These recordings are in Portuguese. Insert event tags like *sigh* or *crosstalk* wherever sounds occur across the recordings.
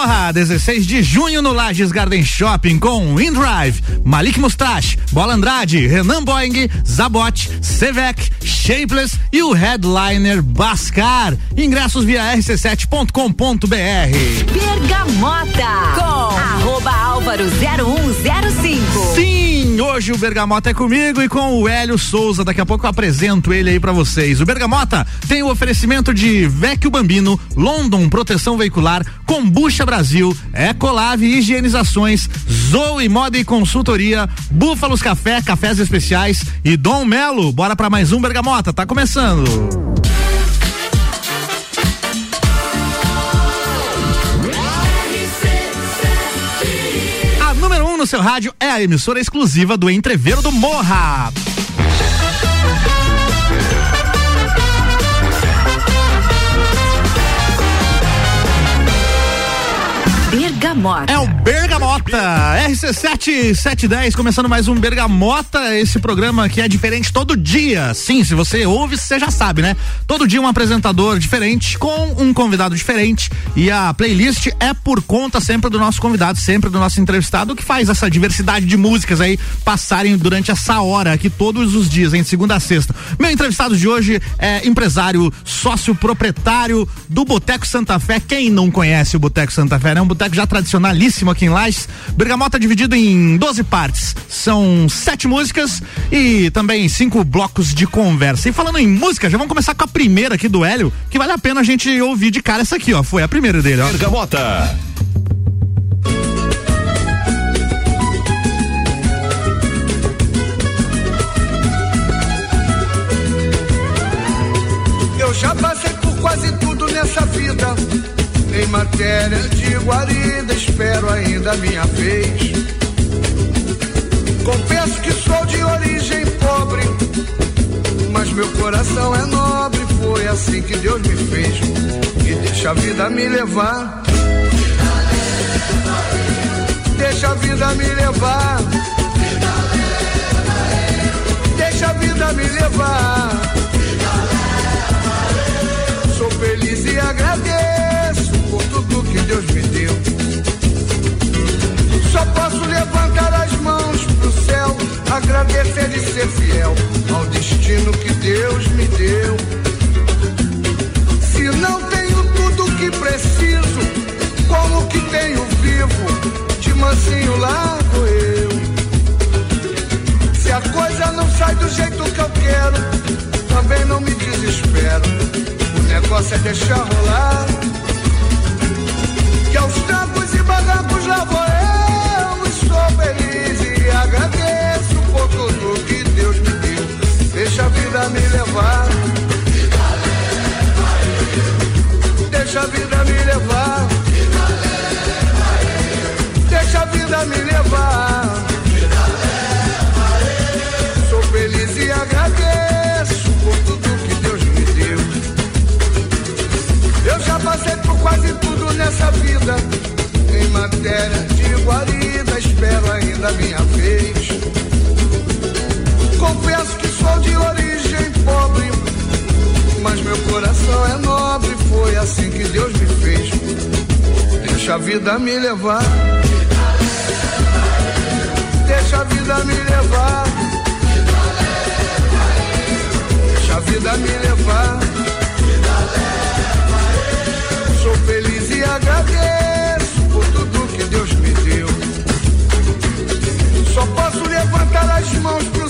Morra, 16 de junho no Lages Garden Shopping com InDrive, Malik Mustache, Bola Andrade, Renan Boeing, Zabot, Sevec, Shapeless e o headliner Bascar. Ingressos via rc7.com.br. Bergamota com arroba álvaro 0105. Hoje o Bergamota é comigo e com o Hélio Souza. Daqui a pouco eu apresento ele aí para vocês. O Bergamota tem o oferecimento de Vecchio Bambino, London Proteção Veicular, Combucha Brasil, Ecolave Higienizações, Zoe Moda e Consultoria, Búfalos Café, Cafés Especiais e Dom Melo. Bora para mais um Bergamota, tá começando. No seu rádio é a emissora exclusiva do Entreveiro do Morra. Bergamota. É o Bergamota, RC7710, começando mais um Bergamota, esse programa que é diferente todo dia. Sim, se você ouve, você já sabe, né? Todo dia um apresentador diferente, com um convidado diferente. E a playlist é por conta sempre do nosso convidado, sempre do nosso entrevistado, que faz essa diversidade de músicas aí passarem durante essa hora aqui todos os dias, em segunda a sexta. Meu entrevistado de hoje é empresário, sócio proprietário do Boteco Santa Fé. Quem não conhece o Boteco Santa Fé, é um boteco já tradicionalíssimo aqui em Lages. Bergamota dividido em 12 partes. São sete músicas e também cinco blocos de conversa. E falando em música, já vamos começar com a primeira aqui do Hélio, que vale a pena a gente ouvir de cara essa aqui, ó. Foi a primeira dele, ó. Bergamota. Em matéria de guarida, espero ainda a minha vez. Confesso que sou de origem pobre, mas meu coração é nobre. Foi assim que Deus me fez. E deixa a vida me levar. Deixa a vida me levar. Deixa a vida me levar. Agradecer e ser fiel ao destino que Deus me deu. Se não tenho tudo que preciso, como que tenho vivo? De mansinho vou eu. Se a coisa não sai do jeito que eu quero, também não me desespero. O negócio é deixar rolar. Que aos trancos e barrancos lá vou eu e sou feliz e agradeço Vida me levar. Deixa a vida me levar. Deixa a vida me levar. Sou feliz e agradeço por tudo que Deus me deu. Eu já passei por quase tudo nessa vida. Em matéria de guarida, espero ainda a minha vez. Confesso que sou de origem pobre, mas meu coração é nobre. Foi assim que Deus me fez. Deixa a vida me levar. Deixa a vida me levar. Deixa a vida me levar. Sou feliz e agradeço por tudo que Deus me deu. Só posso levantar as mãos pro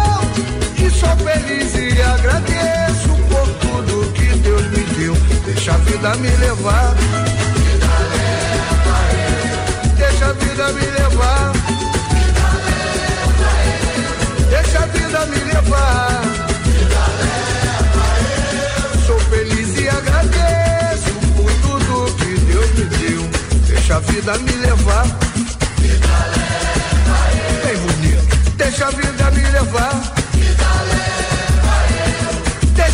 Sou feliz e agradeço por tudo que Deus me deu. Deixa a vida me levar. Deixa a vida me levar. Deixa a vida me levar. Sou feliz e agradeço por tudo que Deus me deu. Deixa a vida me levar. deixa a vida me levar.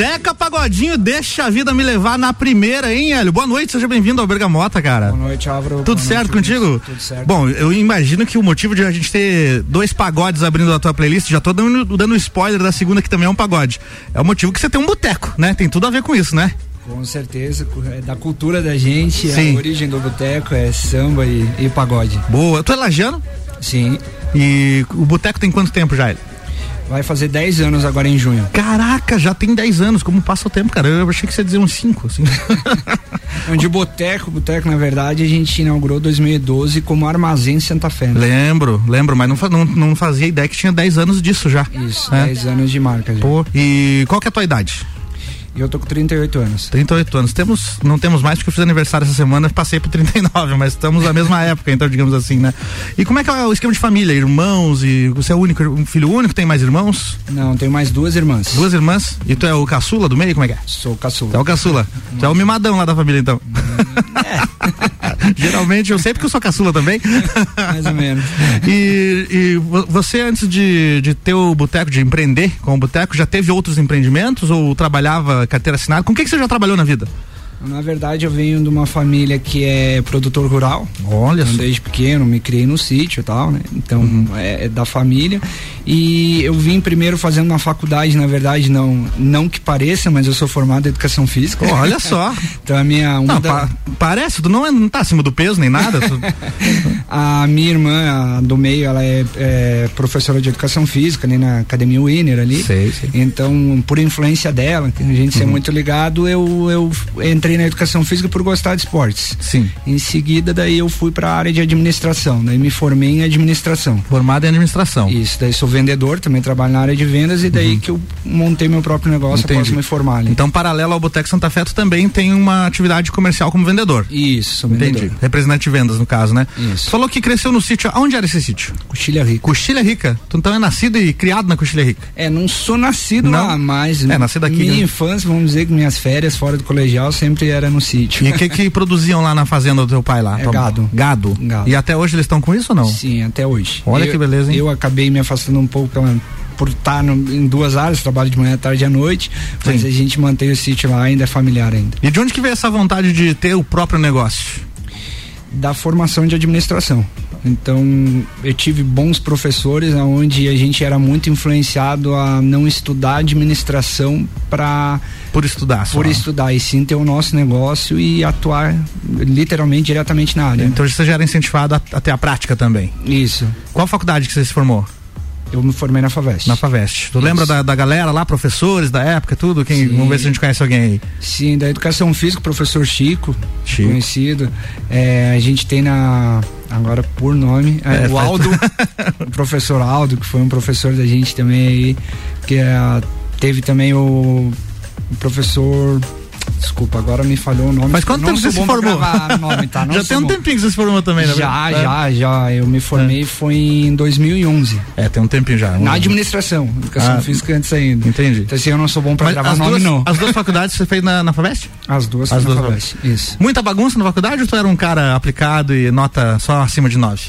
Zeca Pagodinho, deixa a vida me levar na primeira, hein, Hélio? Boa noite, seja bem-vindo ao Bergamota, cara. Boa noite, Álvaro. Tudo Boa certo noite, contigo? Luiz. Tudo certo. Bom, eu imagino que o motivo de a gente ter dois pagodes abrindo a tua playlist, já tô dando, dando spoiler da segunda que também é um pagode. É o motivo que você tem um boteco, né? Tem tudo a ver com isso, né? Com certeza, é da cultura da gente, Sim. a origem do boteco é samba e, e pagode. Boa. Tu é lajano Sim. e o boteco tem quanto tempo já, Hélio? Vai fazer 10 anos agora em junho. Caraca, já tem 10 anos, como passa o tempo, cara. Eu achei que você ia dizer uns 5, assim. *laughs* Onde o boteco, boteco, na verdade, a gente inaugurou 2012 como Armazém Santa Fé. né? lembro, lembro, mas não, não, não fazia ideia que tinha 10 anos disso já. Isso, É. 10 anos de marca já. Pô, e qual que é a tua idade? E eu tô com 38 anos. 38 anos. Temos, não temos mais porque eu fiz aniversário essa semana, passei por 39, mas estamos na mesma *laughs* época, então digamos assim, né? E como é que é o esquema de família? Irmãos e você é o único, um filho único, tem mais irmãos? Não, tenho mais duas irmãs. Duas irmãs? E tu é o caçula do meio? Como é que é? Sou Tu é caçula. o caçula. Tu é o mimadão lá da família, então. *laughs* Geralmente eu sei porque eu sou caçula também. *laughs* Mais ou menos. E, e vo- você, antes de, de ter o boteco, de empreender com o boteco, já teve outros empreendimentos ou trabalhava carteira assinada? Com o que, que você já trabalhou na vida? Na verdade, eu venho de uma família que é produtor rural. Olha Então, só. desde pequeno, me criei no sítio e tal, né? Então, Uhum. é, é da família. E eu vim primeiro fazendo uma faculdade, na verdade, não, não que pareça, mas eu sou formado em educação física. Olha *laughs* só. Então, a minha. Não, da- pa- parece, tu não, é, não tá acima do peso nem nada. tu- *laughs* A minha irmã, a do meio, ela é, é professora de educação física ali na Academia Winner ali. Sei, sei. Então, por influência dela, que a gente Uhum. ser muito ligado, eu, eu entrei na educação física por gostar de esportes. Sim. Em seguida, daí eu fui para a área de administração, daí me formei em administração. Formado em administração. Isso, daí sou vendedor, também trabalho na área de vendas e daí que eu montei meu próprio negócio Uhum. Entendi. após me formar ali. Então, paralelo ao Boteco Santa Fé, tu também tem uma atividade comercial como vendedor. Isso, sou Entendi. vendedor. Representante de vendas, no caso, né? Isso. Tu falou que cresceu no sítio. Aonde era esse sítio? Coxilha rica. Coxilha Rica. Tu então é nascido e criado na Coxilha Rica. É, não sou nascido Não? lá, mas É, nascido aqui, minha né? infância, vamos dizer que minhas férias fora do colegial sempre era no sítio. E o que que produziam lá na fazenda do teu pai lá? É gado. Gado. Gado. E até hoje eles estão com isso ou não? Sim, até hoje. Olha Eu- que beleza, hein? Eu acabei me afastando um pouco pela- por estar no- em duas áreas, trabalho de manhã, tarde e à noite, mas Sim. a gente mantém o sítio lá, ainda é familiar ainda. E de onde que veio essa vontade de ter o próprio negócio? Da formação de administração. Então, eu tive bons professores onde a gente era muito influenciado a não estudar administração para Por estudar só. por estudar e sim ter o nosso negócio e atuar literalmente diretamente na área. Então você já era incentivado a, a ter a prática também. Isso. Qual faculdade que você se formou? Eu me formei na Faveste. Na Faveste. Tu lembra da, da galera lá, professores da época, tudo? Quem, Sim. vamos ver se a gente conhece alguém aí. Sim, da educação física, professor Chico, Chico. conhecido. É, a gente tem na. Agora por nome, é, É, o Aldo, *laughs* o professor Aldo, que foi um professor da gente também aí, que é, teve também o, o professor. Desculpa, agora me falhou o nome. Faz quanto tempo você se formou? nome, tá? *laughs* Já tem um tempinho que você se formou também, né? Já, É. já, já. Eu me formei foi em 2011. É, tem um tempinho já. Na administração, educação Ah, física antes ainda. Entendi. Então assim, eu não sou bom pra Mas gravar nome, duas, não. as duas faculdades você fez na, na Faveste? As duas as na duas Faveste, Isso. Muita bagunça na faculdade ou tu era um cara aplicado e nota só acima de 9?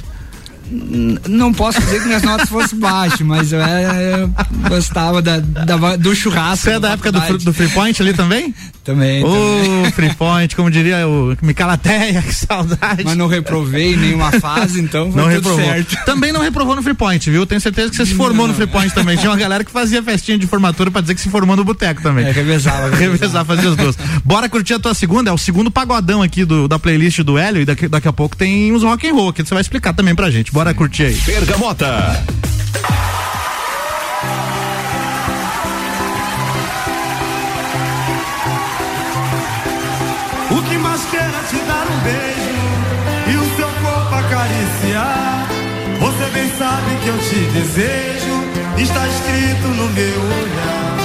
N- Não posso dizer que minhas notas fossem *laughs* baixas, mas eu, é, eu gostava da, da- do churrasco. Você é da na época do, do Free Point ali também? *laughs* Também. Ô, *laughs* Free Point, como diria o Micalateia, que saudade. Mas não reprovei nenhuma fase, então foi Não tudo reprovou. certo. Também não reprovou no Free Point, viu? Tenho certeza que você se formou no Free Point também. Tinha uma galera que fazia festinha de formatura pra dizer que se formou no boteco também. É, revezava, Revezar, fazer as duas. Bora curtir a tua segunda, é o segundo pagodão aqui do, da playlist do Hélio e daqui, daqui a pouco tem uns rock and roll que você vai explicar também pra gente. Bora curtir aí. Bergamota. sabe que eu te desejo, está escrito no meu olhar.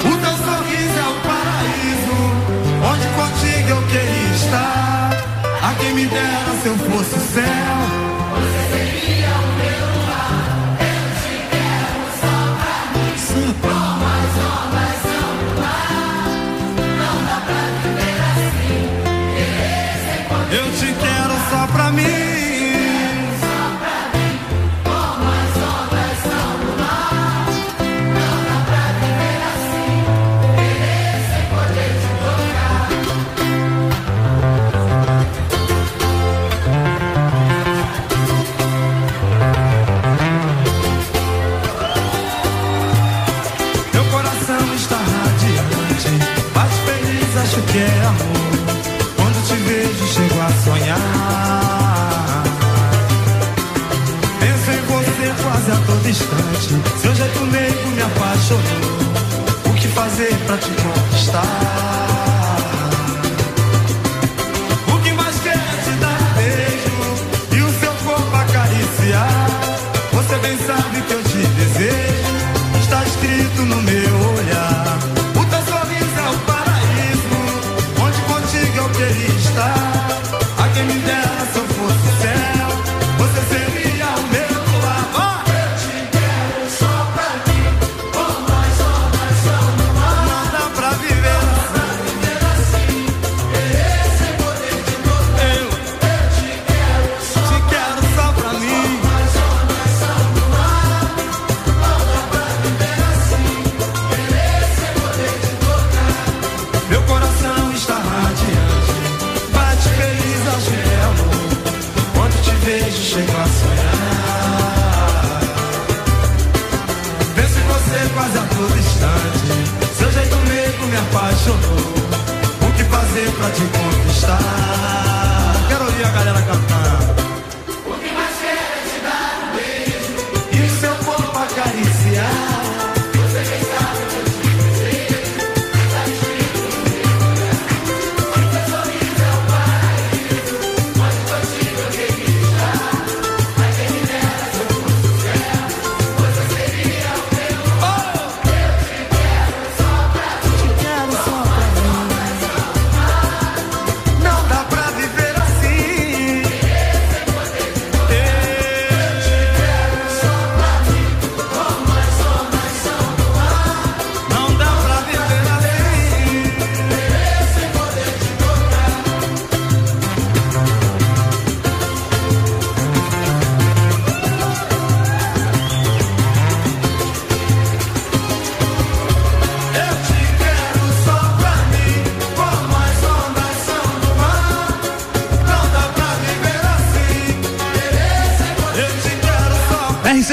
O teu sorriso é o paraíso, onde contigo eu queria estar. A quem me dera se eu fosse o céu. O que fazer pra te conquistar? O que mais quero é te dar beijo e o seu corpo acariciar. Você bem sabe que eu te desejo. Está escrito no meu olhar. O teu sorriso é o paraíso. Onde contigo eu queria estar.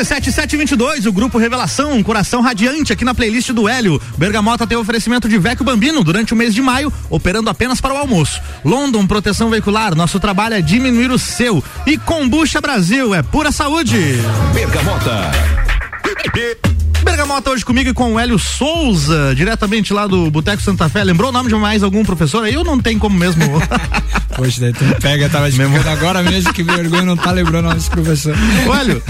RC7722, o grupo Revelação, um coração radiante aqui na playlist do Hélio. Bergamota tem oferecimento de Vecchio Bambino durante o mês de maio, operando apenas para o almoço. London Proteção Veicular, nosso trabalho é diminuir o seu. E Combucha Brasil, é pura saúde. Bergamota. Bergamota hoje comigo e com o Hélio Souza, diretamente lá do Boteco Santa Fé. Lembrou o nome de mais algum professor aí ou não tem como mesmo? *laughs* Poxa, daí tu me pega, tava explicando agora mesmo que vergonha não tá lembrando o nome desse professor. Hélio,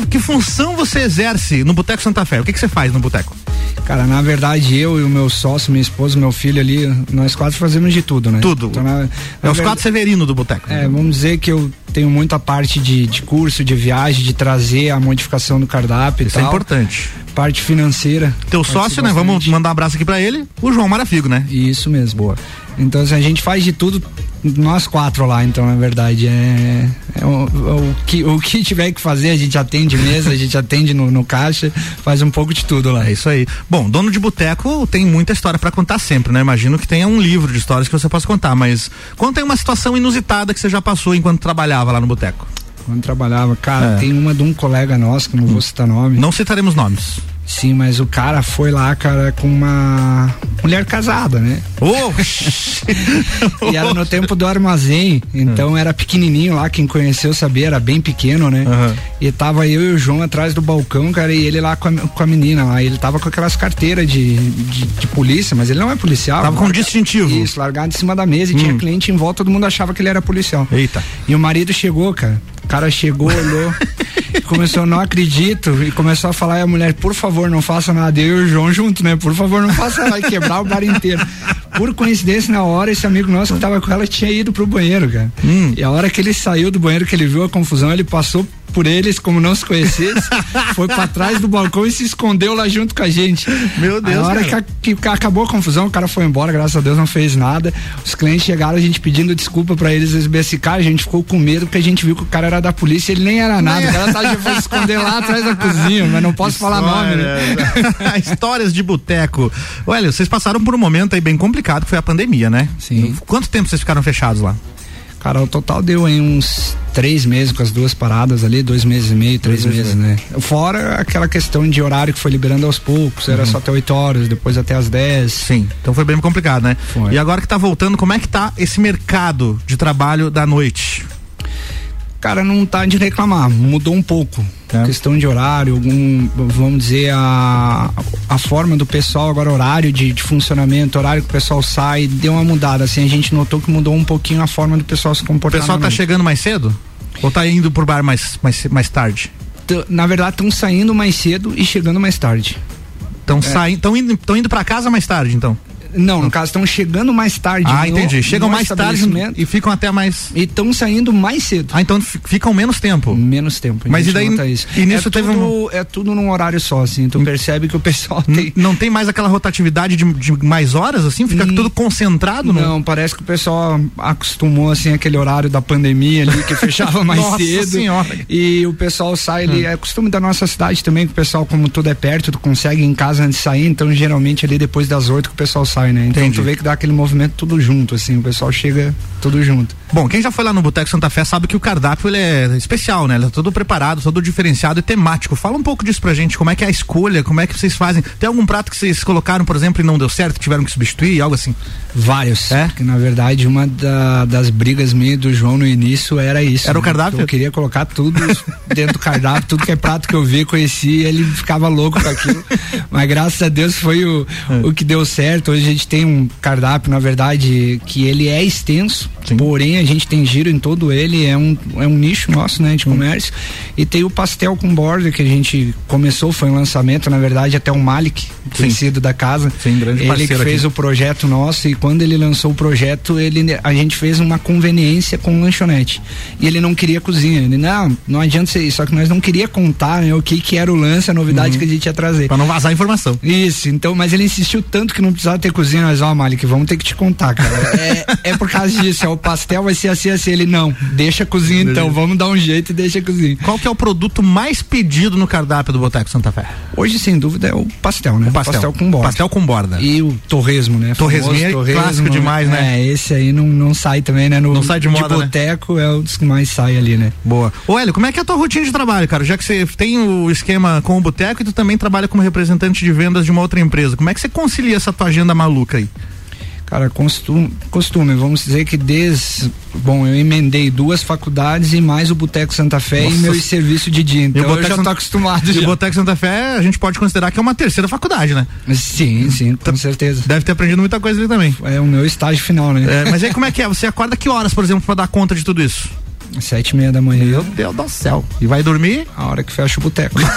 que, que função você exerce no Boteco Santa Fé? O que, que você faz no Boteco? Cara, na verdade, eu e o meu sócio, minha esposa, meu filho ali, nós quatro fazemos de tudo, né? Tudo. Então, na- É na os verdade- quatro Severino do Boteco. É, vamos dizer que eu tenho muita parte de, de curso, de viagem, de trazer a modificação do cardápio e Isso é tal. importante. Parte financeira. Teu sócio, né? Vamos mandar um abraço aqui pra ele, o João Marafigo, né? Isso mesmo. Boa. Então, assim, a gente faz de tudo, nós quatro lá, então, na verdade, é, é o, o que, o que tiver que fazer, a gente atende mesa, a gente atende no, no caixa, faz um pouco de tudo lá. É isso aí. Bom, dono de boteco tem muita história pra contar sempre, né? Imagino que tenha um livro de histórias que você possa contar, mas conta aí uma situação inusitada que você já passou enquanto trabalhava lá no boteco. Quando trabalhava, cara, É. tem uma de um colega nosso, que não vou citar nome. Não citaremos nomes. Sim, mas o cara foi lá, cara, com uma mulher casada, né? Ô! *laughs* E era no tempo do armazém, então era pequenininho lá, quem conheceu sabia, era bem pequeno, né? Aham. E tava eu e o João atrás do balcão, cara, e ele lá com a, com a menina lá. Ele tava com aquelas carteiras de, de, de polícia, mas ele não é policial. Tava com larga- distintivo. Isso, largado em cima da mesa e tinha cliente em volta, todo mundo achava que ele era policial. Eita. E o marido chegou, cara. O cara chegou, olhou, *laughs* começou, não acredito, e começou a falar, e a mulher, por favor, não faça nada. Eu e o João junto, né? Por favor, não faça nada, e quebrar o bar inteiro. Por coincidência, na hora, esse amigo nosso que tava com ela tinha ido pro banheiro, cara. Hum. E a hora que ele saiu do banheiro, que ele viu a confusão, ele passou por eles como não se conhecesse, *laughs* foi pra trás do balcão e se escondeu lá junto com a gente. Meu Deus, A hora que, a- que acabou a confusão, o cara foi embora, graças a Deus não fez nada. Os clientes chegaram, a gente pedindo desculpa pra eles, eles bessicaram, a gente ficou com medo porque a gente viu que o cara era da polícia, ele nem era nada. O cara tá foi se esconder lá atrás da cozinha, mas não posso falar nome, né? História- *laughs* Histórias de boteco. Olha, vocês passaram por um momento aí bem complicado, que foi a pandemia, né? Sim. Quanto tempo vocês ficaram fechados lá? Cara, o total deu em uns três meses com as duas paradas ali, dois meses e meio, três meses, meses, né? Fora aquela questão de horário que foi liberando aos poucos, era só até 8 horas, depois até as 10. Sim, então foi bem complicado, né? Foi. E agora que tá voltando, como é que tá esse mercado de trabalho da noite? Cara, não tá de reclamar, mudou um pouco. É. Questão de horário, algum, vamos dizer, a, a forma do pessoal, agora horário de, de funcionamento, horário que o pessoal sai, deu uma mudada, assim, a gente notou que mudou um pouquinho a forma do pessoal se O comportar. pessoal na tá chegando mais cedo? Ou tá indo pro bar mais, mais, mais tarde? Na verdade, estão saindo mais cedo e chegando mais tarde. Estão saindo, estão indo, tão indo pra casa mais tarde, então. Não, no caso, estão chegando mais tarde. ah, no- entendi. Chegam mais tarde e ficam até mais. E estão saindo mais cedo. Ah, então fi- ficam menos tempo. Menos tempo. Mas e daí- isso. e nisso é teve tudo, É tudo num horário só, assim. Tu percebe que o pessoal tem. Não tem mais aquela rotatividade de, de mais horas, assim? Fica Hum, tudo concentrado? no- Não, parece que o pessoal acostumou assim aquele horário da pandemia ali que fechava *laughs* mais Nossa cedo. Senhora. E o pessoal sai ali, é costume da nossa cidade também, que o pessoal, como tudo é perto, tu consegue em casa antes de sair, então geralmente ali depois das oito que o pessoal sai, né? Então Entendi. tu vê que dá aquele movimento tudo junto, assim, o pessoal chega tudo junto. Bom, quem já foi lá no Boteco Santa Fé sabe que o cardápio ele é especial, né? Ele é todo preparado, todo diferenciado e temático. Fala um pouco disso pra gente, como é que é a escolha, como é que vocês fazem. Tem algum prato que vocês colocaram, por exemplo, e não deu certo, tiveram que substituir, algo assim? Vários. É? Porque, na verdade, uma da- das brigas minhas e do João no início era isso. Era o né? cardápio? Eu queria colocar tudo dentro do cardápio, tudo que é prato que eu vi, conhecia, ele ficava louco com aquilo. Mas graças a Deus foi o, É. o que deu certo. Hoje a gente tem um cardápio, na verdade, que ele é extenso, Sim. porém a gente tem giro em todo ele, é um, é um nicho nosso, né, de comércio. E tem o pastel com borda que a gente começou, foi um lançamento, na verdade, até o Malik, conhecido da casa. Sim, grande ele que fez aqui. o projeto nosso e quando ele lançou o projeto, ele, a gente fez uma conveniência com o lanchonete. E ele não queria cozinha. Ele, não, não adianta ser isso. Só que nós não queria contar né, o que, que era o lance, a novidade que a gente ia trazer. Pra não vazar a informação. Isso, então, mas ele insistiu tanto que não precisava ter cozinha, nós, ó, Malik, vamos ter que te contar, cara. *laughs* É, é por causa disso, é, o pastel vai ser assim, assim. Ele, não, deixa cozinha então, vamos dar um jeito e deixa cozinha. Qual que é o produto mais pedido no cardápio do Boteco Santa Fé? Hoje, sem dúvida, é o pastel, né? O pastel. com borda. Pastel com borda. E o torresmo, né? Famoso é clássico demais, né? É, esse aí não, não sai também, né? No, Não sai de moda, né? boteco é um dos que mais sai ali, né? Boa. Ô, Hélio, como é que é a tua rotina de trabalho, cara? Já que você tem o esquema com o boteco e tu também trabalha como representante de vendas de uma outra empresa. Como é que você concilia essa tua agenda maluca aí? Cara, costume, costume, vamos dizer que desde. Bom, eu emendei duas faculdades e mais o Boteco Santa Fé Nossa. e meu serviço de dia. Então eu Boteco já Santa- tô acostumado E o já. Boteco Santa Fé, a gente pode considerar que é uma terceira faculdade, né? Sim, sim, com certeza. Deve ter aprendido muita coisa ali também. É o meu estágio final, né? É, mas aí como é que é? Você acorda que horas, por exemplo, pra dar conta de tudo isso? Sete e meia da manhã. Meu Deus do céu. E vai dormir? A hora que fecha o boteco. *laughs*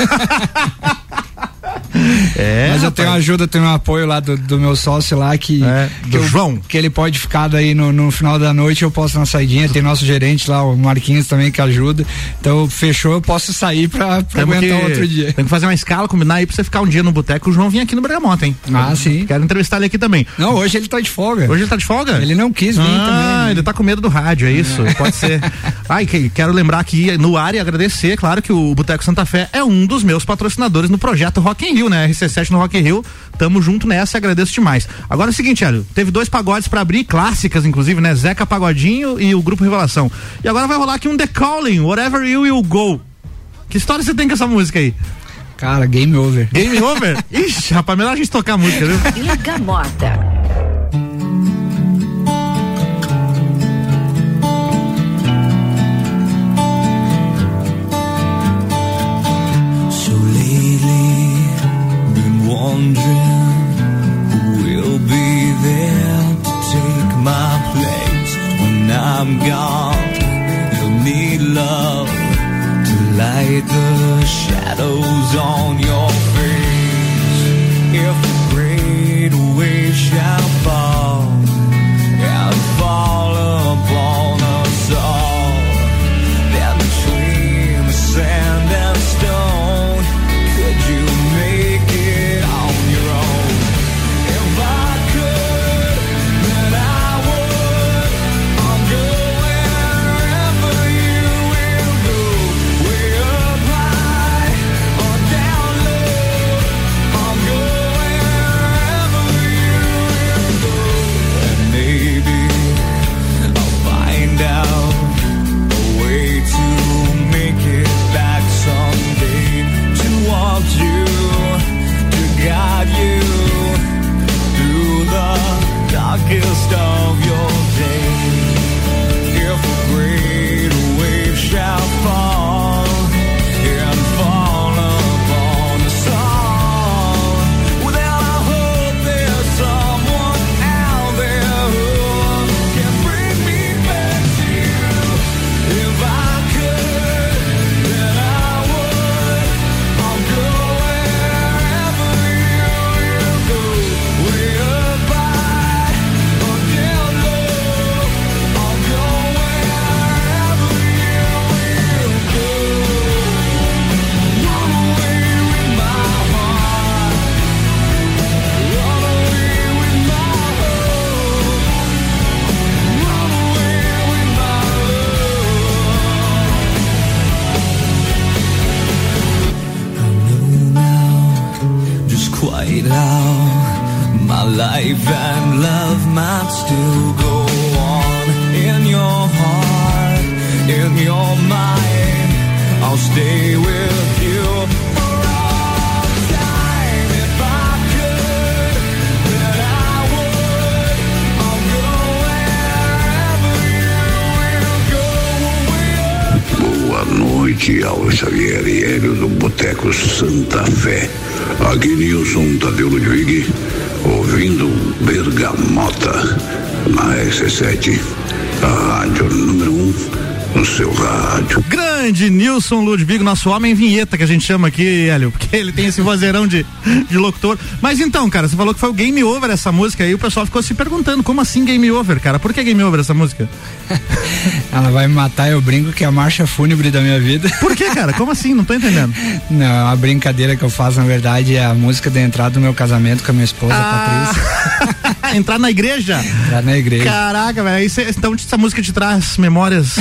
É. Mas eu tenho ajuda, tenho um apoio lá do, do meu sócio lá que, É, que, do eu- João. que ele pode ficar daí no, no final da noite, eu posso uma saidinha, tem nosso gerente lá, o Marquinhos também que ajuda. Então fechou, eu posso sair pra, pra Temos aguentar que, outro dia. Tem que fazer uma escala, combinar aí pra você ficar um dia no boteco. O João vinha aqui no Bergamota, hein? Ah, sim. Quero entrevistar ele aqui também. Não, hoje ele tá de folga. Hoje ele tá de folga? Ele não quis vir ah, também. né? ele tá com medo do rádio, é isso? Pode ser. Ai, que- quero lembrar aqui no ar e agradecer, claro, que o Boteco Santa Fé é um dos meus patrocinadores no projeto Rock in Rio, né? RC7 no Rock in Rio. Tamo junto nessa, agradeço demais. Agora é o seguinte, Hélio, teve dois pagodes pra abrir, clássicas, inclusive, né? Zeca Pagodinho e o Grupo Revelação. E agora vai rolar aqui um The Calling, Whatever You Will Go. Que história você tem com essa música aí? Cara, game over. Game over? *laughs* Ixi, rapaz, melhor a gente tocar a música, viu? Bergamota. So wondering who will be there to take my place when I'm gone. You'll need love to light the shadows on your face. If gray great wave shall fall Nilson Ludwig, nosso homem vinheta que a gente chama aqui, Hélio, porque ele tem esse vozeirão de, de locutor. Mas então, cara, você falou que foi o Game Over essa música aí, o pessoal ficou se perguntando, como assim Game Over, cara? Por que Game Over essa música? *laughs* Ela vai me matar, eu brinco que é a marcha fúnebre da minha vida. Por que, cara? Como assim? Não tô entendendo. Não, uma brincadeira que eu faço, na verdade, é a música da entrada do meu casamento com a minha esposa, Patrícia. Entrar na igreja? Entrar na igreja. Caraca, velho. Então essa música te traz memórias.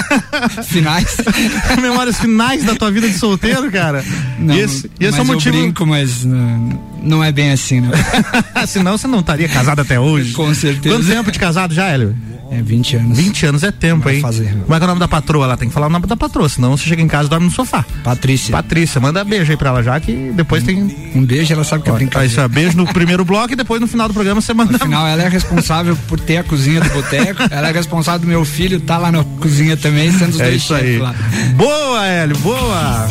*laughs* Finais. *laughs* memórias finais da tua vida de solteiro, cara. Não, e esse, e esse é o motivo. eu brinco, mas não, não é bem assim, não. *laughs* Senão você não estaria casado até hoje. Com certeza. Quanto tempo de casado já, Hélio? É 20 anos. 20 anos é tempo, Vai hein? fazer. Como é que é o nome da patroa? Ela tem que falar o nome da patroa, senão você chega em casa e dorme no sofá. Patrícia. Patrícia, manda beijo aí pra ela já, que depois tem. Um beijo, ela sabe que é Ó, brincadeira. isso é beijo no primeiro bloco e depois no final do programa você manda. No final, ela é responsável por ter a cozinha do boteco. ela é responsável do meu filho tá lá na cozinha também, sendo os É dois isso aí. lá. Boa, Hélio, boa.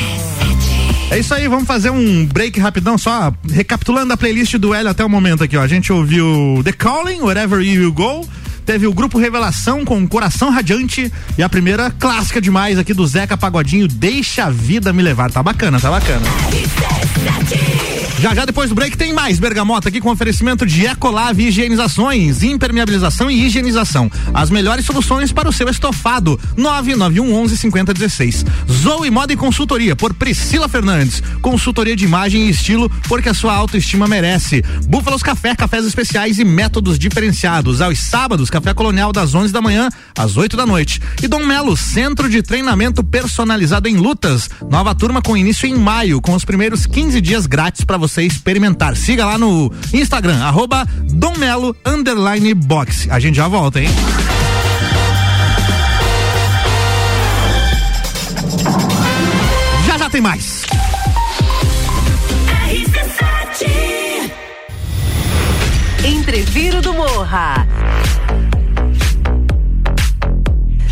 É isso aí, vamos fazer um break rapidão, só recapitulando a playlist do Hélio até o momento aqui, ó. A gente ouviu The Calling, Wherever You Will Go. Teve o grupo Revelação com Coração Radiante e a primeira clássica demais aqui do Zeca Pagodinho, Deixa a Vida Me Levar. Tá bacana, tá bacana. Já já depois do break tem mais Bergamota aqui com oferecimento de Ecolave Higienizações, impermeabilização e higienização. As melhores soluções para o seu estofado. 991 11 5016. Zoe Moda e Consultoria por Priscila Fernandes. Consultoria de imagem e estilo porque a sua autoestima merece. Búfalos Café, cafés especiais e métodos diferenciados. Aos sábados, café colonial das 11 da manhã às 8 da noite. E Dom Melo, centro de treinamento personalizado em lutas. Nova turma com início em maio, com os primeiros 15 dias grátis para você experimentar. Siga lá no Instagram, arroba Dom Melo underline box. A gente já volta, hein? Já já tem mais. Entreviro do Morra.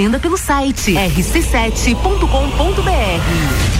Venda pelo site rc7.com.br.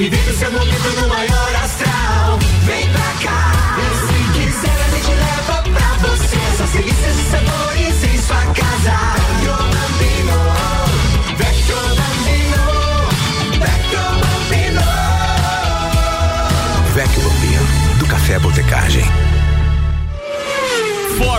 Viver o seu momento no maior astral. Vem pra cá, e se quiser a gente leva pra você. Essas delícias e sabores em sua casa. Vecchio Bambino, Vecchio Bambino, Vecchio Bambino. Vecchio Bambino, do Café Botecagem.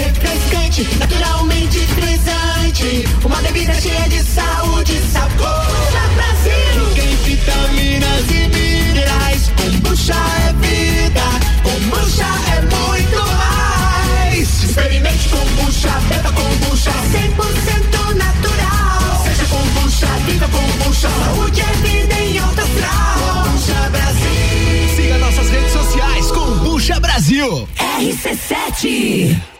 refrescante, naturalmente frisante. Uma bebida cheia de saúde e sabor. Da Brasil. Tem vitaminas e minerais. Kombucha é vida. Kombucha é muito mais. Experimente kombucha, beba kombucha. 100% natural. Seja kombucha, viva kombucha. Saúde é vida em alta astral. Kombucha Brasil. Siga nossas redes sociais, Kombucha Brasil. RC7.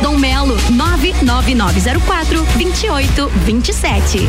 Dom Melo, 99904 2827.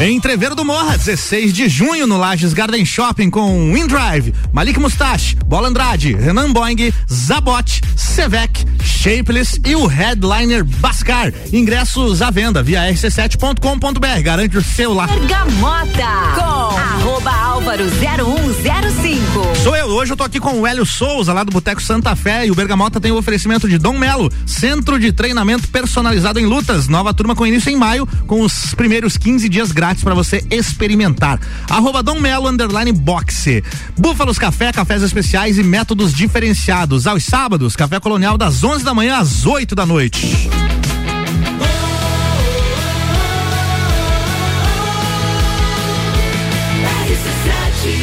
Em Entreveiro do Morra, 16 de junho, no Lages Garden Shopping, com Windrive, Malik Mustache, Bola Andrade, Renan Boing, Zabot, Sevec, Shapeless e o headliner Bascar. Ingressos à venda via rc7.com.br. Garante o seu lá. Bergamota com arroba álvaro 0105. Sou eu, hoje eu tô aqui com o Hélio Souza, lá do Boteco Santa Fé, e o Bergamota tem o oferecimento de Dom Melo, centro de treinamento personalizado em lutas. Nova turma com início em maio, com os primeiros 15 dias grátis para você experimentar. Arroba Dom Melo, underline boxe. Búfalos Café, cafés especiais e métodos diferenciados. Aos sábados, café colonial das 11 da manhã às 8 da noite.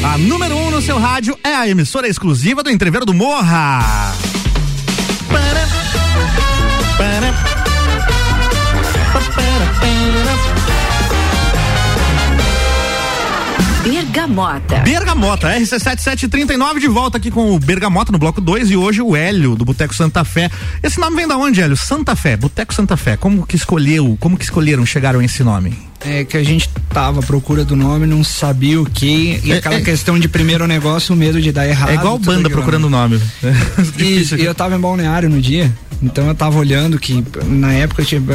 A número 1 um no seu rádio é a emissora exclusiva do Entreveiro do Morra. Para, para, Bergamota. Bergamota, RC7739 de volta aqui com o Bergamota no bloco 2 e hoje o Hélio do Boteco Santa Fé. Esse nome vem da onde, Hélio? Santa Fé, Boteco Santa Fé. Como que escolheu, como que escolheram, chegaram a esse nome? É que a gente tava à procura do nome, não sabia o que, e É, aquela é- questão de primeiro negócio, o medo de dar errado. é igual banda procurando né? nome. Isso, *laughs* e eu tava em balneário no dia, então eu tava olhando que na época tipo,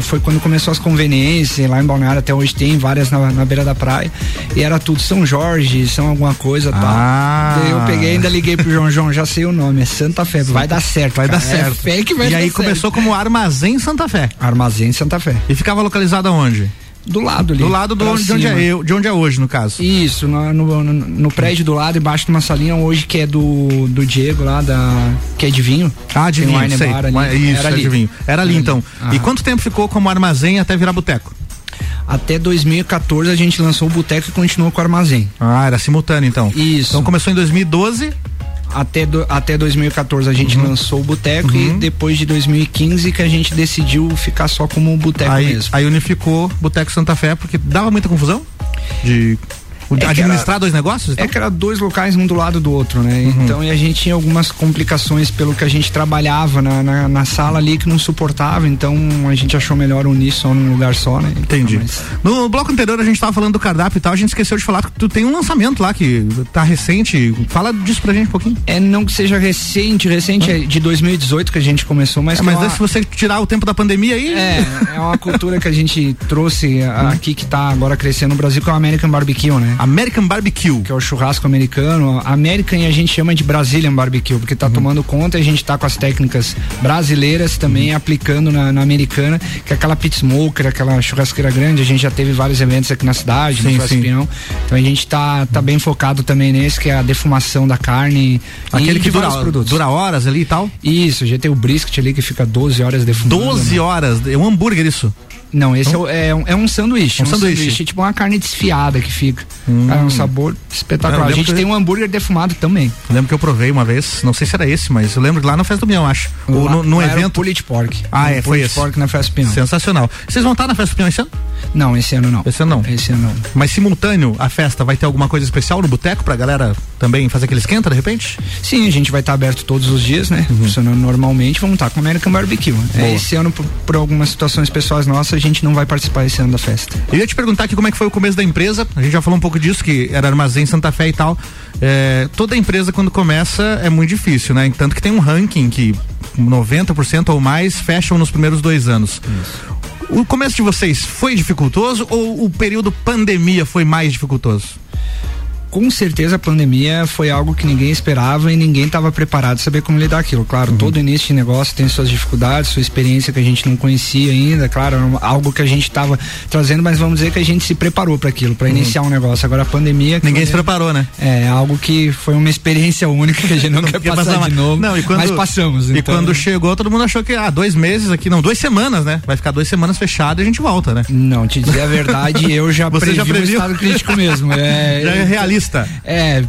foi quando começou as conveniências, lá em balneário até hoje tem várias na, na beira da praia, e era tudo São Jorge, São alguma coisa tal. Ah. Daí eu peguei e ainda liguei pro João João, já sei o nome, é Santa Fé, vai dar certo, Vai cara, dar certo. É fé que vai e aí certo. começou como Armazém Santa Fé. Armazém Santa Fé. E ficava localizado aonde? Do lado ali. Do lado do, de, onde é eu, de onde é hoje, no caso. Isso, no, no, no- prédio do lado, embaixo de uma salinha hoje que é do, do Diego lá, da, que é de vinho. Ah, de vinho, sei. ali. Isso, Era é ali. de vinho. Era ali, Era então. ali. E quanto tempo ficou como armazém até virar boteco? Até 2014 a gente lançou o Boteco e continuou com o Armazém. Ah, era simultâneo então. Isso. Então começou em 2012. Até, do- até 2014 a gente Uhum. lançou o Boteco e depois de 2015 que a gente decidiu ficar só como Boteco mesmo. aí unificou Boteco Santa Fé, porque dava muita confusão de É administrar era- dois negócios? então? É que era dois locais um do lado do outro, né? Uhum. Então e a gente tinha algumas complicações pelo que a gente trabalhava na, na, na sala ali que não suportava, então a gente achou melhor unir só num lugar só, né? Entendi. No bloco anterior a gente tava falando do cardápio e tal, a gente esqueceu de falar que tu tem um lançamento lá que tá recente. Fala disso pra gente um pouquinho. É não que seja recente, recente é de 2018 que a gente começou, mas É, mas é uma- se você tirar o tempo da pandemia aí. É, é uma cultura que a gente trouxe a- aqui que tá agora crescendo no Brasil, que é o American Barbecue, né? American Barbecue. Que é o churrasco americano. American e a gente chama de Brazilian Barbecue, porque tá tomando conta e a gente tá com as técnicas brasileiras também aplicando na, na americana, que é aquela pit smoker, aquela churrasqueira grande. A gente já teve vários eventos aqui na cidade, Sim, no. Pinhão. Então a gente tá, tá bem focado também nesse, que é a defumação da carne. Aquele que dura, produtos. dura horas ali e tal. Isso, já tem o brisket ali que fica 12 horas defumando. 12 né? horas. É um hambúrguer isso. Não, esse é, o- é, um, é um sanduíche. Um sanduíche. tipo uma carne desfiada que fica. Hum. Cara, é um sabor espetacular. A lembro gente que- tem um hambúrguer defumado também. Eu lembro que eu provei uma vez, não sei se era esse, mas eu lembro lá na Festa do Pinhão, acho. Ou Lá- no, no lá era o evento. Pulled Pork. Ah, é, foi esse. Pork na Festa Pinhão. Sensacional. Vocês vão estar na Festa do Pinhão esse ano? Não, esse ano não. Esse ano não. Esse ano não. Mas simultâneo à festa, vai ter alguma coisa especial no boteco pra galera também fazer aquele esquenta de repente? Sim, a gente vai estar aberto todos os dias, né? Funcionando normalmente, vamos estar com o American Barbecue. É, Boa. esse ano, por, por algumas situações pessoais nossas, a gente não vai participar esse ano da festa. Eu ia te perguntar aqui como é que foi o começo da empresa. A gente já falou um pouco disso, que era armazém Santa Fé e tal. É, toda empresa, quando começa, é muito difícil, né? Tanto que tem um ranking que 90% ou mais fecham nos primeiros dois anos. O começo de vocês foi dificultoso ou o período pandemia foi mais dificultoso? Com certeza a pandemia foi algo que ninguém esperava e ninguém estava preparado saber como lidar aquilo. Claro, Uhum. todo início de negócio tem suas dificuldades, sua experiência que a gente não conhecia ainda, claro, algo que a gente estava trazendo, mas vamos dizer que a gente se preparou para aquilo, para iniciar um negócio. Agora a pandemia Uhum. Ninguém foi- se preparou, né? É, algo que foi uma experiência única que a gente *laughs* não quer Quer passar mais. de novo. Não, e quando, mas passamos. E então, quando chegou, todo mundo achou que, ah, dois meses aqui, não, duas semanas, né? Vai ficar duas semanas fechado e a gente volta, né? Não, te dizer a verdade, eu já *laughs* Você previ já o previu? estado crítico mesmo. *laughs* É, Já é realista. É,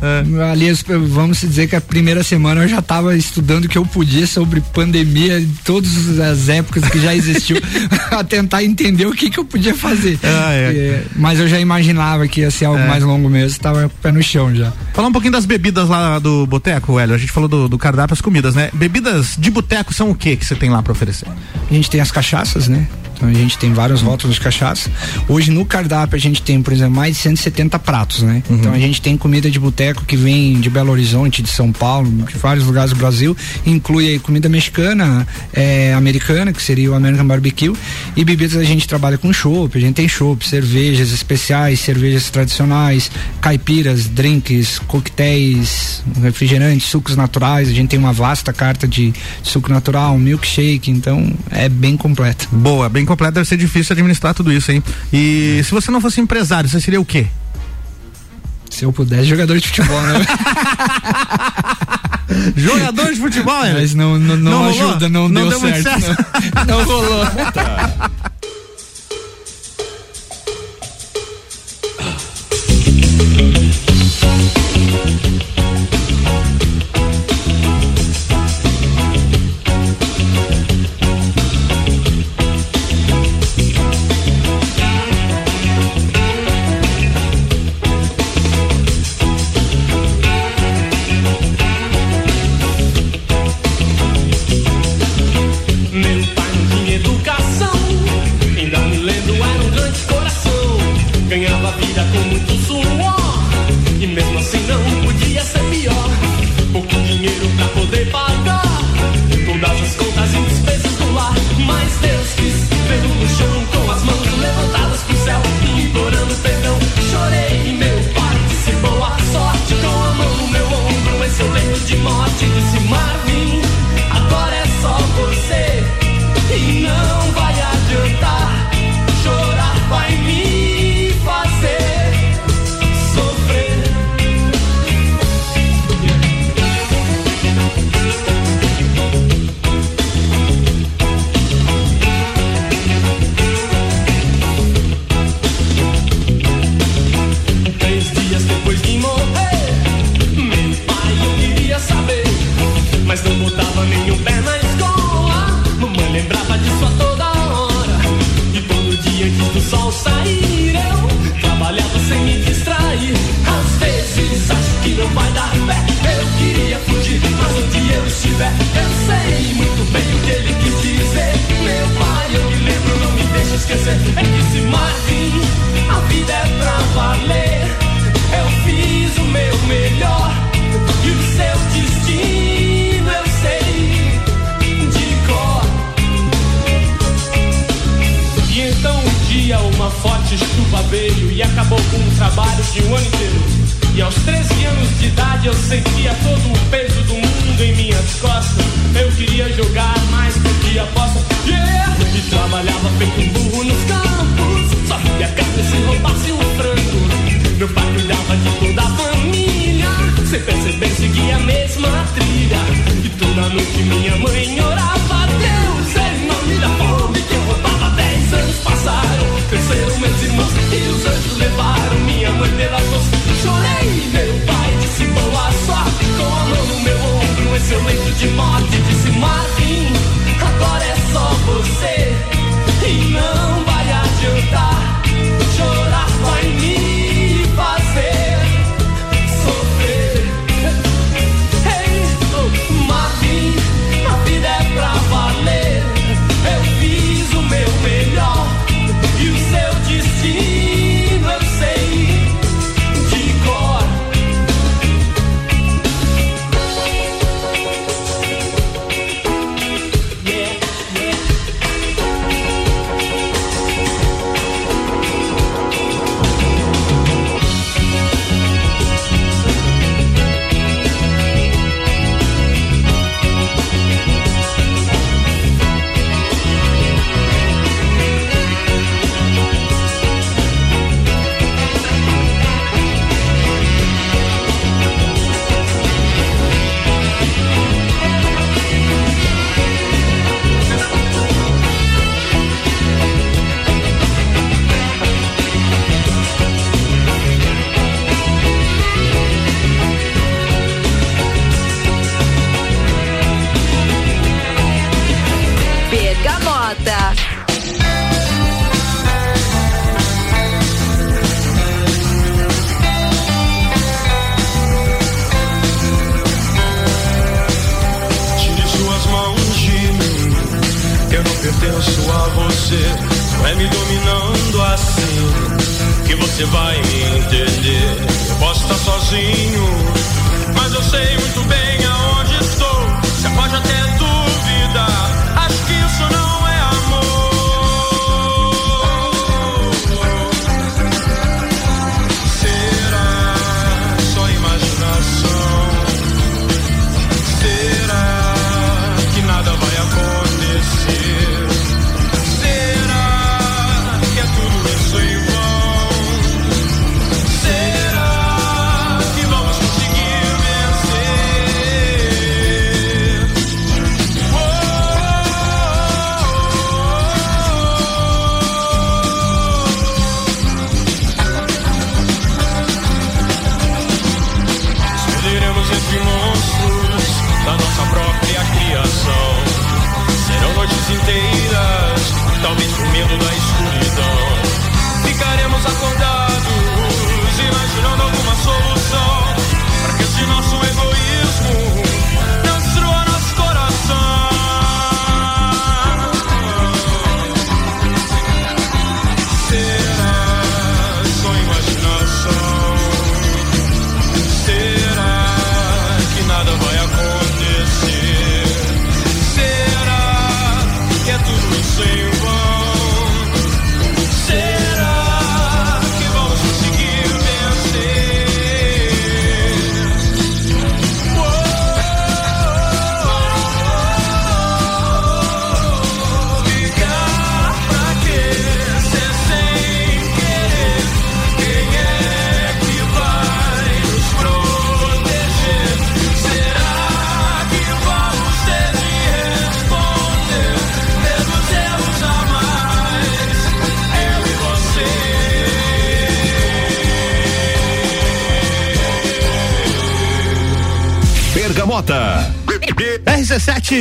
aliás, vamos dizer que a primeira semana eu já estava estudando o que eu podia sobre pandemia, em todas as épocas que já existiu, *laughs* a tentar entender o que, que eu podia fazer. Ah, é. É, mas eu já imaginava que ia ser algo É. mais longo mesmo, estava com o pé no chão já. Falar um pouquinho das bebidas lá do boteco, Hélio. A gente falou do, do cardápio, as comidas, né? Bebidas de boteco são o que que você tem lá pra oferecer? A gente tem as cachaças, né? Então a gente tem vários rótulos de cachaça. Hoje no cardápio a gente tem, por exemplo, mais de 170 pratos, né? Uhum. Então a gente tem comida de boteco que vem de Belo Horizonte, de São Paulo, de vários lugares do Brasil. Inclui aí comida mexicana, é, americana, que seria o American Barbecue. E bebidas a gente trabalha com chopp, a gente tem chopp, cervejas especiais, cervejas tradicionais, caipiras, drinks, coquetéis, refrigerantes, sucos naturais. A gente tem uma vasta carta de suco natural, milkshake, então é bem completo. Boa, bem completa, deve ser difícil administrar tudo isso, hein? E se você não fosse empresário, você seria o quê? Se eu pudesse, jogador de futebol, né? *laughs* Jogador de futebol, Hélio? Mas não, não, não, rolou? ajuda, não, Não deu, certo. certo? Não, *laughs* não rolou. *laughs*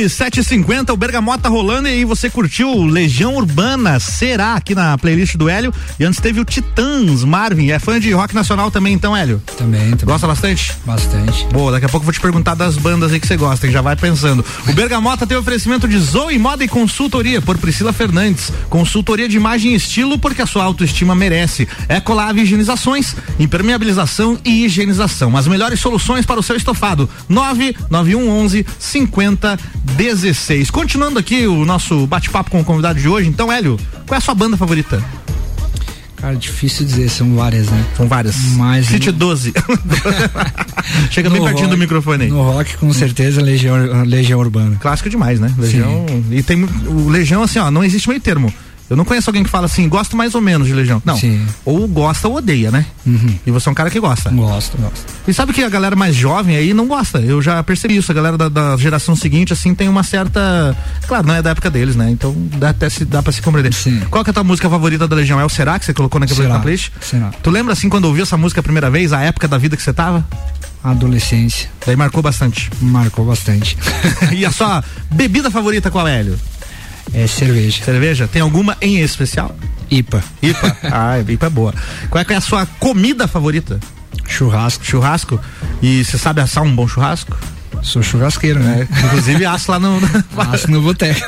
RC7 750, o Bergamota rolando e aí você curtiu Legião Urbana, será aqui na playlist do Hélio. E antes teve o Titãs, Marvin. É fã de rock nacional também, então, Hélio? Também, também. Gosta bastante? Bastante. Boa, daqui a pouco eu vou te perguntar das bandas aí que você gosta, hein? Já vai pensando. O Bergamota tem oferecimento de Zoe Moda e Consultoria por Priscila Fernandes. Consultoria de imagem e estilo porque a sua autoestima merece. Ecolave Higienizações, impermeabilização e higienização. As melhores soluções para o seu estofado. 99111 5016. Continuando aqui o nosso bate-papo com o convidado de hoje. Então, Hélio, qual é a sua banda favorita? Cara, difícil dizer, são várias, né? São várias. Mas City 12. *laughs* Chega bem No pertinho do rock- microfone aí. No rock, com certeza, Legião, Legião Urbana. Clássico demais, né? Legião. E tem o Legião, assim, ó, não existe meio termo. Eu não conheço alguém que fala assim, gosto mais ou menos de Legião. Não. Sim. Ou gosta ou odeia, né? E você é um cara que gosta. Gosto, gosto. E sabe que a galera mais jovem aí não gosta. Eu já percebi isso. A galera da, da geração seguinte, assim, tem uma certa. Claro, não é da época deles, né? Então dá até se, dá pra se compreender. Qual que é a tua música favorita da Legião? É o Será que você colocou na Será. playlist? Será. Tu lembra assim quando ouviu essa música a primeira vez, a época da vida que você tava? Adolescência. Daí marcou bastante. Marcou bastante. *laughs* e a sua bebida favorita qual é, Hélio? É cerveja. Cerveja? Tem alguma em especial? IPA. IPA? *laughs* ah, IPA é boa. Qual é, é a sua comida favorita? Churrasco. Churrasco? E você sabe assar um bom churrasco? Sou churrasqueiro, né? *laughs* Inclusive asso lá no. *laughs* Asso no boteco.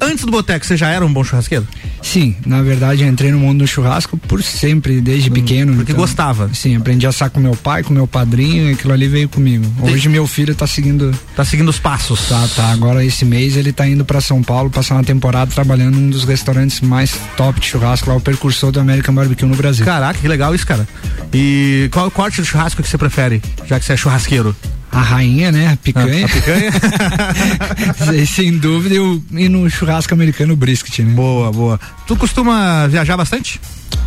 Antes do boteco, você já era um bom churrasqueiro? Sim, na verdade eu entrei no mundo do churrasco por sempre, desde pequeno. Hum, porque gostava. Sim, aprendi a assar com meu pai, com meu padrinho, e aquilo ali veio comigo. Hoje meu filho tá seguindo. Tá seguindo os passos. Tá, tá. Agora esse mês ele tá indo pra São Paulo passar uma temporada trabalhando num dos restaurantes mais top de churrasco, lá o percursor do American Barbecue no Brasil. Caraca, que legal isso, cara. E qual o corte do churrasco que você prefere, já que você é churrasqueiro? A rainha, né? A picanha. A picanha? *laughs* Sem- dúvida, e, o- e no churrasco americano brisket, né? Boa, boa. Tu costuma viajar bastante?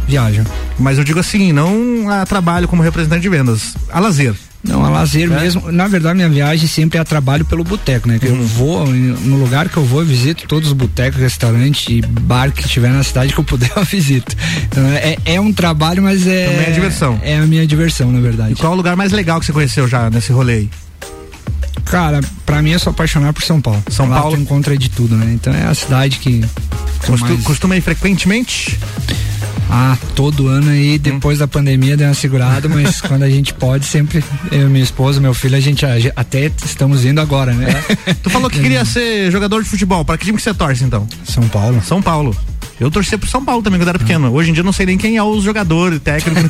Viajo. Mas eu digo assim, não a trabalho como representante de vendas, a lazer. Não, a lazer É? mesmo. Na verdade, minha viagem sempre é a trabalho pelo boteco, né? Que Uhum. eu vou, no lugar que eu vou, eu visito todos os botecos, restaurantes e bar que tiver na cidade que eu puder, *laughs* eu visito. Então é, é um trabalho, mas é. Também é diversão. É a minha diversão, na verdade. E qual é o lugar mais legal que você conheceu já nesse rolê aí? Cara, pra mim eu sou apaixonado por São Paulo. São Lá Paulo? encontra de tudo, né? Então é a cidade que. que Costu- mais- Costuma ir frequentemente? Ah, todo ano aí, depois da pandemia deu uma segurada, *laughs* mas quando a gente pode, sempre eu, minha esposa, meu filho, a gente até estamos indo agora, né? Tu falou que queria *laughs* ser jogador de futebol. Para que time que você torce então? São Paulo. São Paulo. Eu torci pro São Paulo também quando era pequeno. Hoje em dia eu não sei nem quem é os jogadores, técnico.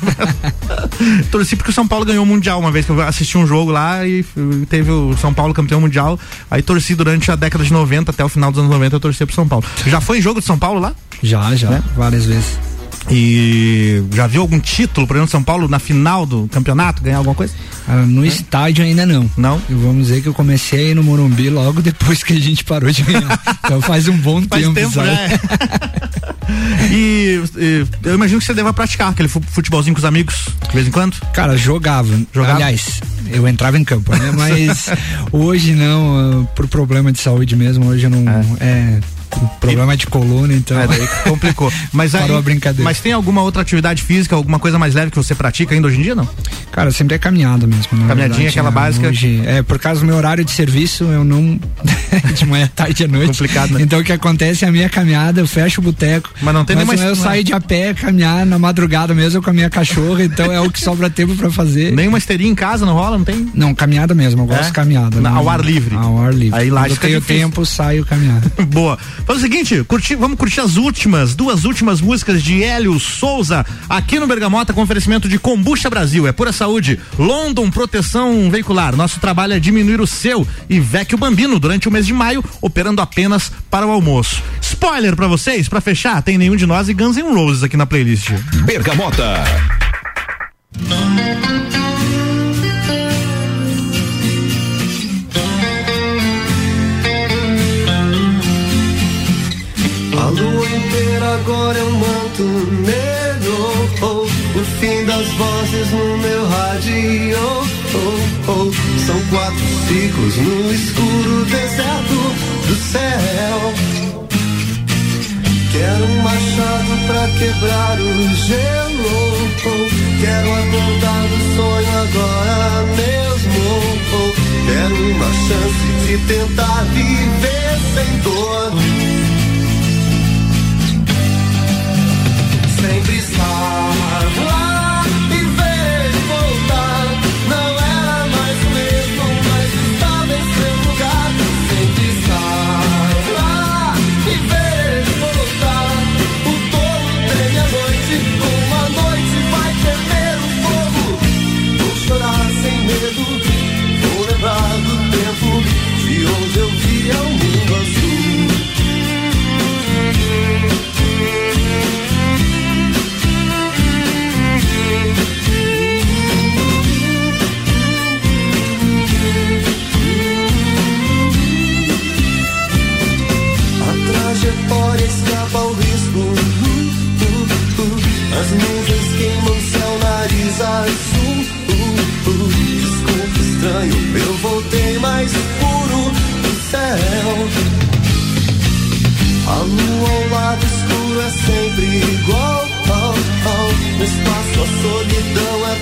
*laughs* torci porque o São Paulo ganhou o Mundial uma vez que eu assisti um jogo lá e teve o São Paulo campeão mundial. Aí torci durante a década de 90 até o final dos anos 90 eu torci pro São Paulo. Já foi em jogo de São Paulo lá? Já, já, Né? várias vezes. E já viu algum título, por exemplo, São Paulo na final do campeonato, ganhar alguma coisa? Ah, no estádio ainda não. Não? Eu vamos dizer que eu comecei no Morumbi logo depois que a gente parou de ganhar. *laughs* então faz um bom Faz tempo, tempo, sabe? né? *laughs* e, e eu imagino que você deva praticar aquele fu- futebolzinho com os amigos, de vez em quando? Cara, jogava. Jogava? Aliás, eu entrava em campo, né? *laughs* Mas hoje não, ah, por problema de saúde mesmo, hoje eu não. É. problema de coluna, então. É, daí complicou. Mas aí, Parou a brincadeira. Mas tem alguma outra atividade física, alguma coisa mais leve que você pratica ainda hoje em dia, não? Cara, sempre é caminhada mesmo. Caminhadinha, verdade, aquela né? básica. Hoje, é, por causa do meu horário de serviço, eu não. *laughs* de manhã, tarde e à noite. Complicado, né? Então o que acontece é a minha caminhada, eu fecho o boteco. Mas não tem mas nenhuma- eu saio de a pé, caminhar na madrugada mesmo com a minha cachorra, então é o que sobra tempo pra fazer. *laughs* Nem uma esteirinha em casa não rola, não tem? Não, caminhada mesmo, eu gosto É? de caminhada. Na- não- ao ar livre. Ao ar livre. Aí lá Quando eu tenho difícil. tempo, saio caminhar. *laughs* Boa. Faz o seguinte, curti- vamos curtir as últimas, duas últimas músicas de Hélio Souza aqui no Bergamota com oferecimento de Combucha Brasil. É pura saúde. London Proteção Veicular. Nosso trabalho é diminuir o seu e Vecchio Bambino durante o mês de maio, operando apenas para o almoço. Spoiler pra vocês, pra fechar, tem nenhum de nós e Guns N' Roses aqui na playlist. Bergamota. lua inteira agora é um manto negro. Oh, o fim das vozes no meu rádio. Oh, oh, são quatro ciclos no escuro deserto do céu. Quero um machado pra quebrar o gelo. Oh, quero acordar do sonho agora mesmo. Oh, quero uma chance de tentar viver sem dor. sempre estar lá. eu voltei mais puro do céu. A lua ao lado escuro é sempre igual. Oh, oh. No espaço a solidão é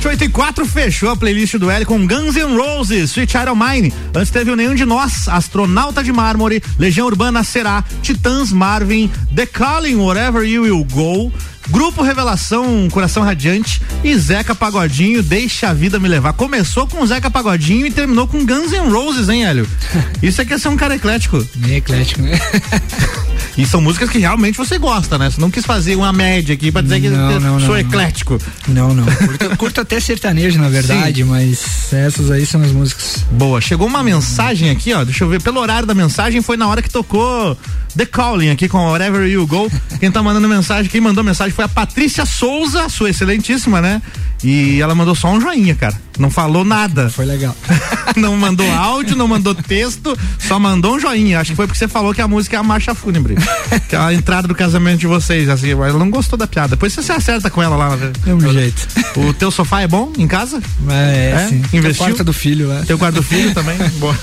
RC784 fechou a playlist do L com Guns N' Roses, Sweet Iron Mine. Antes teve o Nenhum de Nós, Astronauta de Mármore, Legião Urbana Será, Titãs Marvin, The Calling, Wherever You Will Go, Grupo Revelação, Coração Radiante e Zeca Pagodinho, Deixa a Vida Me Levar. Começou com Zeca Pagodinho e terminou com Guns N' Roses, hein, Hélio? *laughs* Isso aqui é ser um cara eclético. Meio eclético, né? *laughs* E são músicas que realmente você gosta, né? Você não quis fazer uma média aqui pra dizer que Não, eu não, sou não, eclético. Não, não. *laughs* Curto, curto até sertanejo, na verdade, mas essas aí são as músicas. Boa, chegou uma mensagem aqui, ó. Deixa eu ver. Pelo horário da mensagem foi na hora que tocou The Calling aqui com Wherever You Go. Quem tá mandando mensagem, quem mandou mensagem foi a Patrícia Souza, sua excelentíssima, né? E ela mandou só um joinha, cara. Não falou nada. Foi legal. *laughs* não mandou áudio, não mandou texto, só mandou um joinha. Acho que foi porque você falou que a música é a marcha fúnebre. que é a entrada do casamento de vocês, assim. Ela não gostou da piada. Depois você se acerta com ela lá. É um jeito. O teu sofá é bom em casa? É, sim. Investiu? Tem quarto do filho lá. Teu quarto do filho também? Boa.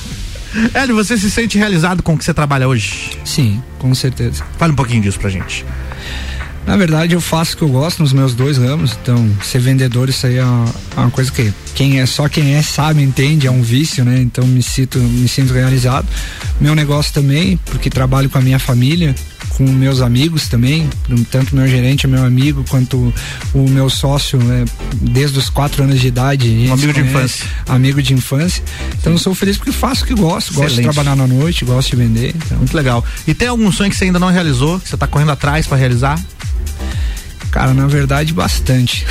Hélio, você se sente realizado com o que você trabalha hoje? Sim, com certeza. Fale um pouquinho disso pra gente. Na verdade, eu faço o que eu gosto nos meus dois ramos. Então, ser vendedor, isso aí é uma, é uma coisa que quem é só quem é sabe, entende, é um vício, né? Então, me sinto, me sinto realizado. Meu negócio também, porque trabalho com a minha família, com meus amigos também, tanto meu gerente é meu amigo, quanto o meu sócio, né, desde os quatro anos de idade. Um amigo de conhecem, infância. Amigo de infância. Então, eu sou feliz porque faço o que gosto. Gosto de Excelente. trabalhar na noite, gosto de vender. Então, Muito legal. E tem algum sonho que você ainda não realizou, que você tá correndo atrás pra realizar? Cara, na verdade, bastante.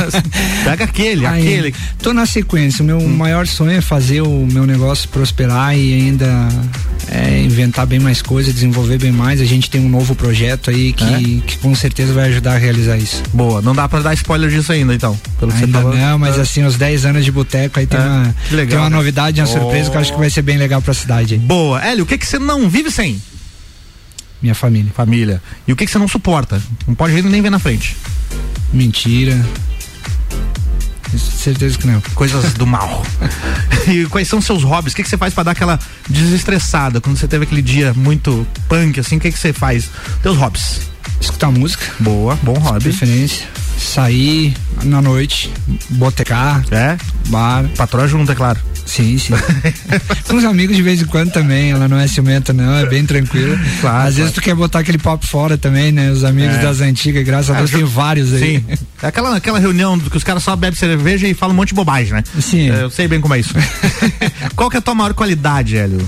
*laughs* Pega aquele, Aí, aquele. Tô na sequência. O meu maior sonho é fazer o meu negócio prosperar e ainda é, inventar bem mais coisas, desenvolver bem mais. A gente tem um novo projeto aí que, É? que com certeza vai ajudar a realizar isso. Boa, não dá pra dar spoiler disso ainda, então. Pelo que você Ainda falou. não, mas É. assim, os 10 anos de boteco aí tem, É, uma, legal, tem uma né? novidade, uma surpresa que eu acho que vai ser bem legal pra cidade aí. Boa. Hélio, o que que você não vive sem? Minha família. Família. E o que que você não suporta? Não pode nem ver na frente. Mentira. Certeza que não. Coisas do mal. *laughs* e quais são seus hobbies? O que que você faz pra dar aquela desestressada? Quando você teve aquele dia muito punk, assim, o que que você faz? Teus hobbies. Escutar música. Boa, bom hobby. preferência. Sair na noite, botecar, É? bar. Patroa junto, é claro. Sim, sim. *laughs* Com os amigos de vez em quando também, ela não é ciumenta não, é bem tranquila. Claro, Às vezes tu quer botar aquele papo fora também, né? Os amigos É. das antigas, graças a Deus tem vários aí. Sim. É aquela, aquela reunião que os caras só bebem cerveja e falam um monte de bobagem, né? Sim. É, Eu sei bem como é isso. *laughs* Qual que é a tua maior qualidade, Hélio?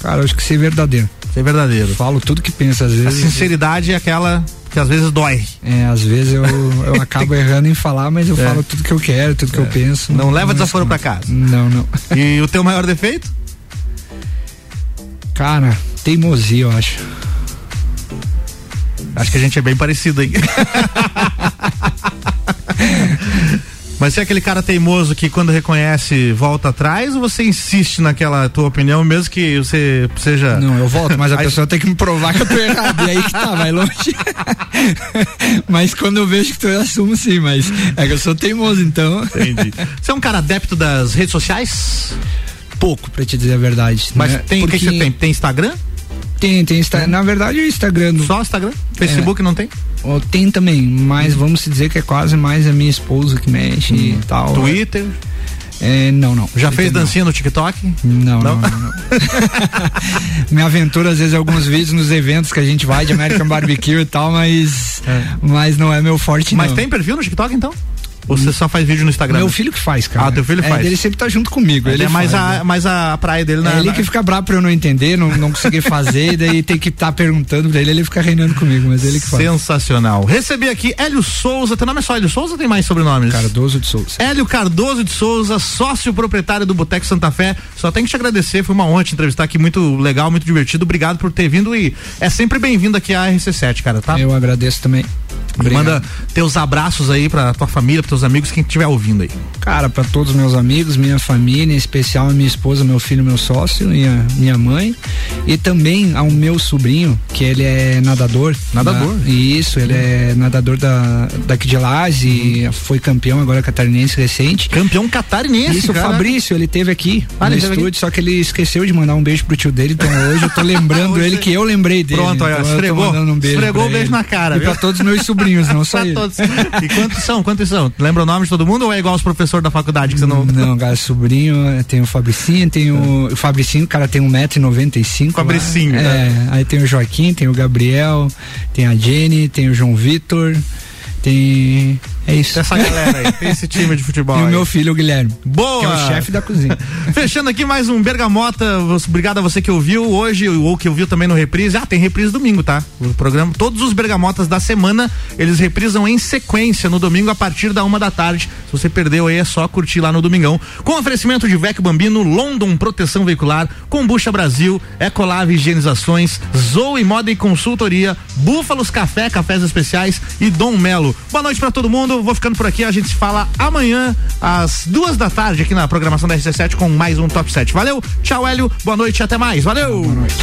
Cara, eu acho que ser verdadeiro. Ser verdadeiro. Falo tudo que penso, às A vezes. sinceridade é aquela que às vezes dói. É, às vezes eu, eu *laughs* acabo errando em falar, mas eu falo tudo que eu quero, tudo que eu penso. É. Não leva me desaforo pra escondo. casa. Não, não. E o teu maior defeito? Cara, teimosia, eu acho. Acho que a gente é bem parecido, hein? *laughs* Mas você é aquele cara teimoso que quando reconhece volta atrás ou você insiste naquela tua opinião mesmo que você seja. Não, eu volto, mas a *laughs* Aí- pessoa tem que me provar que eu tô errado. E aí que tá, vai longe. *laughs* mas quando eu vejo que tu eu assumo sim, mas é que eu sou teimoso, então. Entendi. *laughs* Você é um cara adepto das redes sociais? Pouco, pra te dizer a verdade. Mas né? tem o que Porque você tem? Tem Instagram? Tem, tem Insta... Na verdade, o Instagram. do- Só Instagram? Facebook não tem? Ó, Tem também, mas vamos se dizer que é quase mais a minha esposa que mexe e tal. Hum. Twitter? É, não, não. Já Twitter fez não. dancinha no TikTok? Não, Não? não, não. não. *laughs* Minha aventura, às vezes, alguns vídeos nos eventos que a gente vai de American Barbecue e tal, mas, mas não é meu forte, Mas não. tem perfil no TikTok então? Ou você só faz vídeo no Instagram? Meu filho que faz, cara. Ah, teu filho É, faz. Ele sempre tá junto comigo. Ele Ele é mais, faz, a, né? mais a praia dele na. É ele na- que fica bravo pra eu não entender, não, não conseguir *laughs* fazer, e daí tem que estar perguntando pra ele, ele fica reinando comigo, mas ele que faz. Sensacional. Recebi aqui Hélio Souza. Teu nome é só Hélio Souza ou tem mais sobrenomes? Cardoso de Souza. Hélio Cardoso de Souza, sócio proprietário do Boteco Santa Fé. Só tenho que te agradecer, foi uma honra te entrevistar aqui, muito legal, muito divertido. Obrigado por ter vindo e é sempre bem-vindo aqui à RC7, cara, tá? Eu agradeço também. Obrigado. Manda teus abraços aí pra tua família, pros teus amigos, quem estiver ouvindo aí. Cara, para todos os meus amigos, minha família, em especial a minha esposa, meu filho, meu sócio, minha, minha mãe, e também ao meu sobrinho, que ele é nadador. Nadador? Da, isso, ele é nadador da, daqui de Lages e foi campeão agora catarinense recente. Campeão catarinense, Isso, o. Fabrício, ele teve aqui Ah, no estúdio, só que ele esqueceu de mandar um beijo pro tio dele, então hoje eu tô *laughs* lembrando Hoje ele que eu lembrei dele. Pronto, olha, então eu tô esfregou- um beijo esfregou o beijo ele. na cara, E viu? pra todos os meus sobrinhos *laughs* sobrinhos, não *laughs* só Pra ele. todos. E quantos são? Quantos são? Lembra o nome de todo mundo ou é igual os professores da faculdade que você não. Não, cara, sobrinho, tem o Fabricinho, tem o. O Fabricinho, o cara tem 1,95m. Fabricinho, É, né? aí tem o Joaquim, tem o Gabriel, tem a Jenny, tem o João Vitor, tem. É isso. Essa galera aí, tem esse time de futebol. *laughs* E o aí. meu filho, o Guilherme. Boa! Que é o chefe da cozinha. *laughs* Fechando aqui mais um Bergamota. Obrigado a você que ouviu hoje ou que ouviu também no reprise. Ah, tem reprise domingo, tá? O programa, todos os Bergamotas da semana, eles reprisam em sequência no domingo a partir da uma da tarde. Se você perdeu aí, é só curtir lá no domingão. Com oferecimento de Vecchio Bambino, London Proteção Veicular, Combucha Brasil, Ecolave Higienizações, Zoe Moda e Consultoria, Búfalos Café, Cafés Especiais e Dom Melo. Boa noite pra todo mundo. Vou ficando por aqui. A gente se fala amanhã às duas da tarde aqui na programação da RC7 com mais um Top 7. Valeu, tchau, Hélio. Boa noite até mais. Valeu. Boa noite.